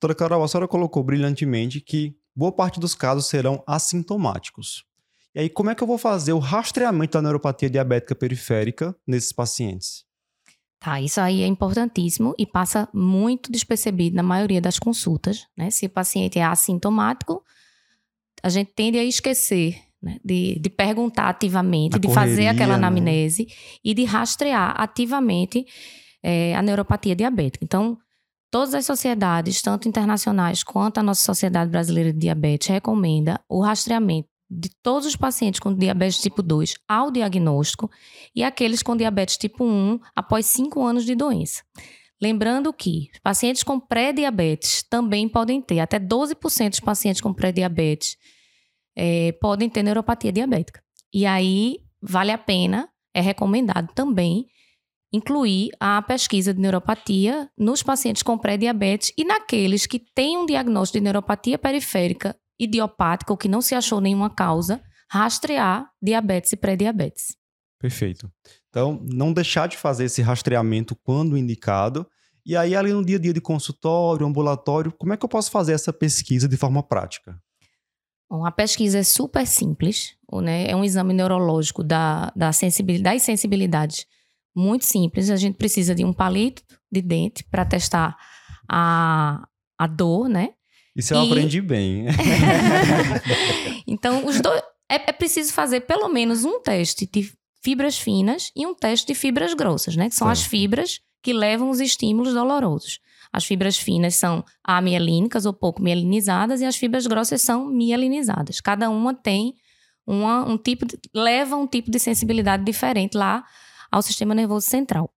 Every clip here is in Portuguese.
Doutora Carol, a senhora colocou brilhantemente que boa parte dos casos serão assintomáticos. E aí, como é que eu vou fazer o rastreamento da neuropatia diabética periférica nesses pacientes? Tá, isso aí é importantíssimo e passa muito despercebido na maioria das consultas, né? Se o paciente é assintomático, a gente tende a esquecer né? de, de perguntar ativamente, de fazer aquela né? anamnese né? e de rastrear ativamente é, a neuropatia diabética. Então, todas as sociedades, tanto internacionais quanto a nossa Sociedade Brasileira de Diabetes, recomenda o rastreamento de todos os pacientes com diabetes tipo 2 ao diagnóstico e aqueles com diabetes tipo 1 após 5 anos de doença. Lembrando que pacientes com pré-diabetes também podem ter, até 12% dos pacientes com pré-diabetes é, podem ter neuropatia diabética. E aí vale a pena, é recomendado também incluir a pesquisa de neuropatia nos pacientes com pré-diabetes e naqueles que têm um diagnóstico de neuropatia periférica idiopática ou que não se achou nenhuma causa, rastrear diabetes e pré-diabetes. Perfeito. Então, não deixar de fazer esse rastreamento quando indicado. E aí, ali no dia a dia de consultório, ambulatório, como é que eu posso fazer essa pesquisa de forma prática? Bom, a pesquisa é super simples, né? é um exame neurológico da, da sensibilidade, das sensibilidades muito simples. A gente precisa de um palito de dente para testar a, a dor, né? Isso eu e... aprendi bem. então, os dois. É, é, preciso fazer pelo menos um teste de fibras finas e um teste de fibras grossas, né? Que são as fibras que levam os estímulos dolorosos. As fibras finas são amielínicas ou pouco mielinizadas e as fibras grossas são mielinizadas. Cada uma tem uma, um tipo de, leva um tipo de sensibilidade diferente lá ao sistema nervoso central.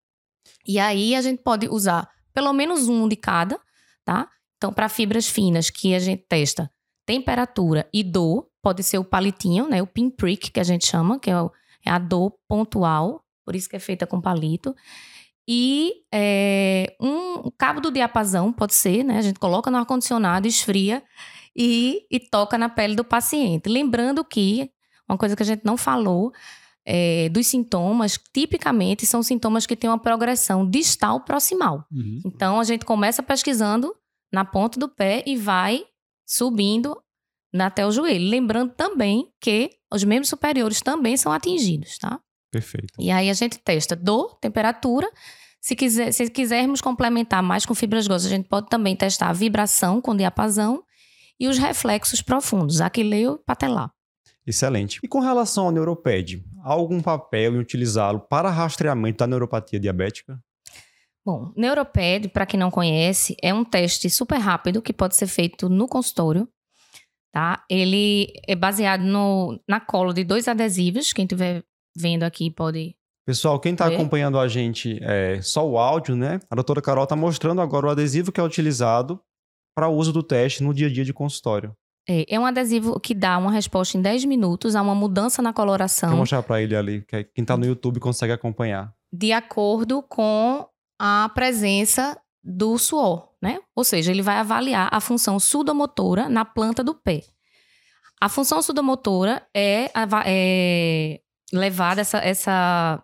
E aí a gente pode usar pelo menos um de cada, tá? Então, para fibras finas que a gente testa temperatura e dor, pode ser o palitinho, né? O pinprick que a gente chama, que é, é a dor pontual, por isso que é feita com palito. E é, um cabo do diapasão, pode ser, né? A gente coloca no ar-condicionado, esfria e, e toca na pele do paciente. Lembrando que, uma coisa que a gente não falou, é, dos sintomas, tipicamente são sintomas que têm uma progressão distal proximal. Uhum. Então, a gente começa pesquisando na ponta do pé e vai subindo até o joelho. Lembrando também que os membros superiores também são atingidos, tá? Perfeito. E aí a gente testa dor, temperatura. Se, quiser, se quisermos complementar mais com fibras grossas, a gente pode também testar a vibração com diapasão e os reflexos profundos, aquileu e patelar. Excelente. E com relação ao neuroped, há algum papel em utilizá-lo para rastreamento da neuropatia diabética? Bom, Neuroped, para quem não conhece, é um teste super rápido que pode ser feito no consultório. Tá? Ele é baseado no, na cola de dois adesivos. Quem estiver vendo aqui pode. Pessoal, quem está acompanhando a gente é só o áudio, né? A doutora Carol está mostrando agora o adesivo que é utilizado para o uso do teste no dia a dia de consultório. É, é um adesivo que dá uma resposta em 10 minutos a uma mudança na coloração. Vou mostrar para ele ali, que quem está no YouTube consegue acompanhar. De acordo com a presença do suor, né? Ou seja, ele vai avaliar a função sudomotora na planta do pé. A função sudomotora é, é levada, essa, essa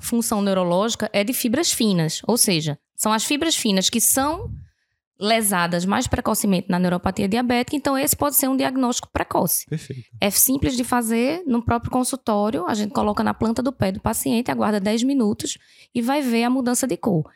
função neurológica é de fibras finas, ou seja, são as fibras finas que são lesadas mais precocemente na neuropatia diabética, então esse pode ser um diagnóstico precoce. Perfeito. É simples de fazer no próprio consultório, a gente coloca na planta do pé do paciente, aguarda 10 minutos e vai ver a mudança de cor.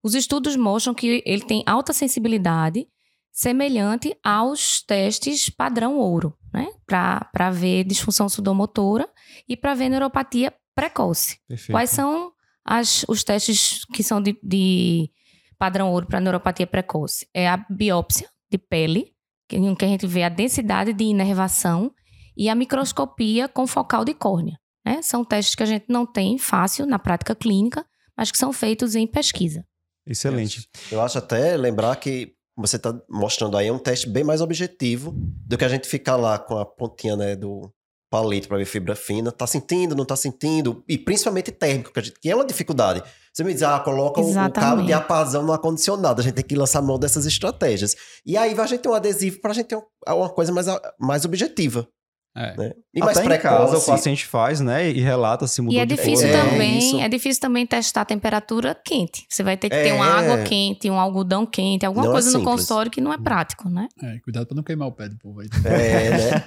Os estudos mostram que ele tem alta sensibilidade, semelhante aos testes padrão ouro, né? Para ver disfunção sudomotora e para ver neuropatia precoce. Perfeito. Quais são as, os testes que são de, de padrão ouro para neuropatia precoce? É a biópsia de pele, em que a gente vê a densidade de inervação, e a microscopia com focal de córnea. Né? São testes que a gente não tem fácil na prática clínica, mas que são feitos em pesquisa. Excelente. Eu acho até lembrar que você está mostrando aí é um teste bem mais objetivo do que a gente ficar lá com a pontinha né, do, palito para ver fibra fina, tá sentindo, não tá sentindo, e principalmente térmico, que, gente, que é uma dificuldade. Você me diz, ah, coloca Exatamente. o cabo de apazão no ar-condicionado, a gente tem que lançar mão dessas estratégias. E aí a gente tem um adesivo para a gente ter uma coisa mais, mais objetiva. É. Né? E Até mais em casa o paciente faz, né? E relata se mudou E é de difícil cor. É, também, isso. é difícil também testar a temperatura quente. Você vai ter que ter É. uma água quente, um algodão quente, alguma Não é coisa no simples. consultório que não é prático, né? É, cuidado pra não queimar o pé do povo aí. É, né?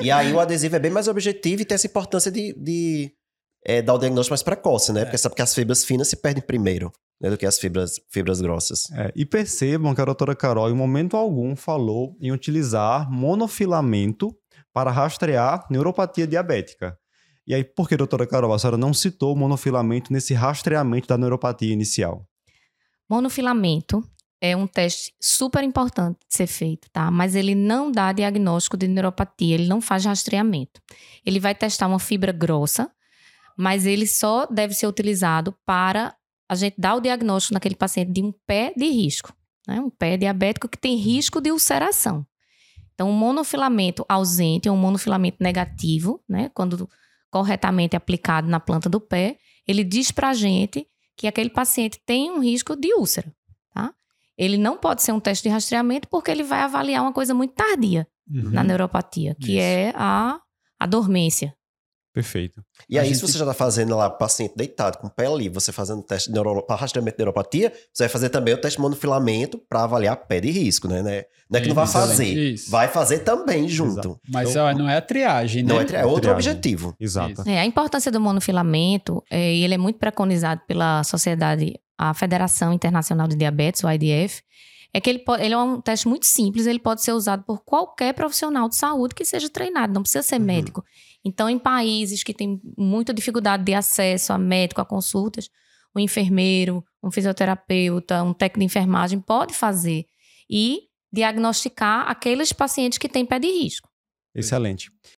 E aí o adesivo é bem mais objetivo e tem essa importância de, de é, dar o diagnóstico mais precoce, né? Porque sabe que as fibras finas se perdem primeiro né, do que as fibras, fibras grossas. É, e percebam que a doutora Carol, em momento algum, falou em utilizar monofilamento para rastrear neuropatia diabética. E aí, por que, doutora Carol, a senhora não citou o monofilamento nesse rastreamento da neuropatia inicial? Monofilamento é um teste super importante de ser feito, tá? Mas ele não dá diagnóstico de neuropatia, ele não faz rastreamento. Ele vai testar uma fibra grossa, mas ele só deve ser utilizado para a gente dar o diagnóstico naquele paciente de um pé de risco, né? Um pé diabético que tem risco de ulceração. Então, um monofilamento ausente ou um monofilamento negativo, né? Quando corretamente aplicado na planta do pé, ele diz para a gente que aquele paciente tem um risco de úlcera, tá? Ele não pode ser um teste de rastreamento porque ele vai avaliar uma coisa muito tardia Uhum. na neuropatia, que Isso. é a, a dormência. Perfeito. E A aí, gente- se você já tá fazendo lá o paciente deitado com o pé ali, você fazendo teste de neuro... para rastreamento de neuropatia, você vai fazer também o teste de monofilamento para avaliar pé de risco, né? Não é não é que não vai fazer, isso. vai fazer também junto. Exato. Mas Então- ó, não é a triagem, né? Não é, tri- é outro Triagem. objetivo. Exato. É, a importância do monofilamento, é, e ele é muito preconizado pela sociedade, a Federação Internacional de Diabetes, o IDF, é que ele, po- ele é um teste muito simples, ele pode ser usado por qualquer profissional de saúde que seja treinado, não precisa ser Uhum. médico. Então, em países que têm muita dificuldade de acesso a médico, a consultas, um enfermeiro, um fisioterapeuta, um técnico de enfermagem pode fazer e diagnosticar aqueles pacientes que têm pé de risco. Excelente.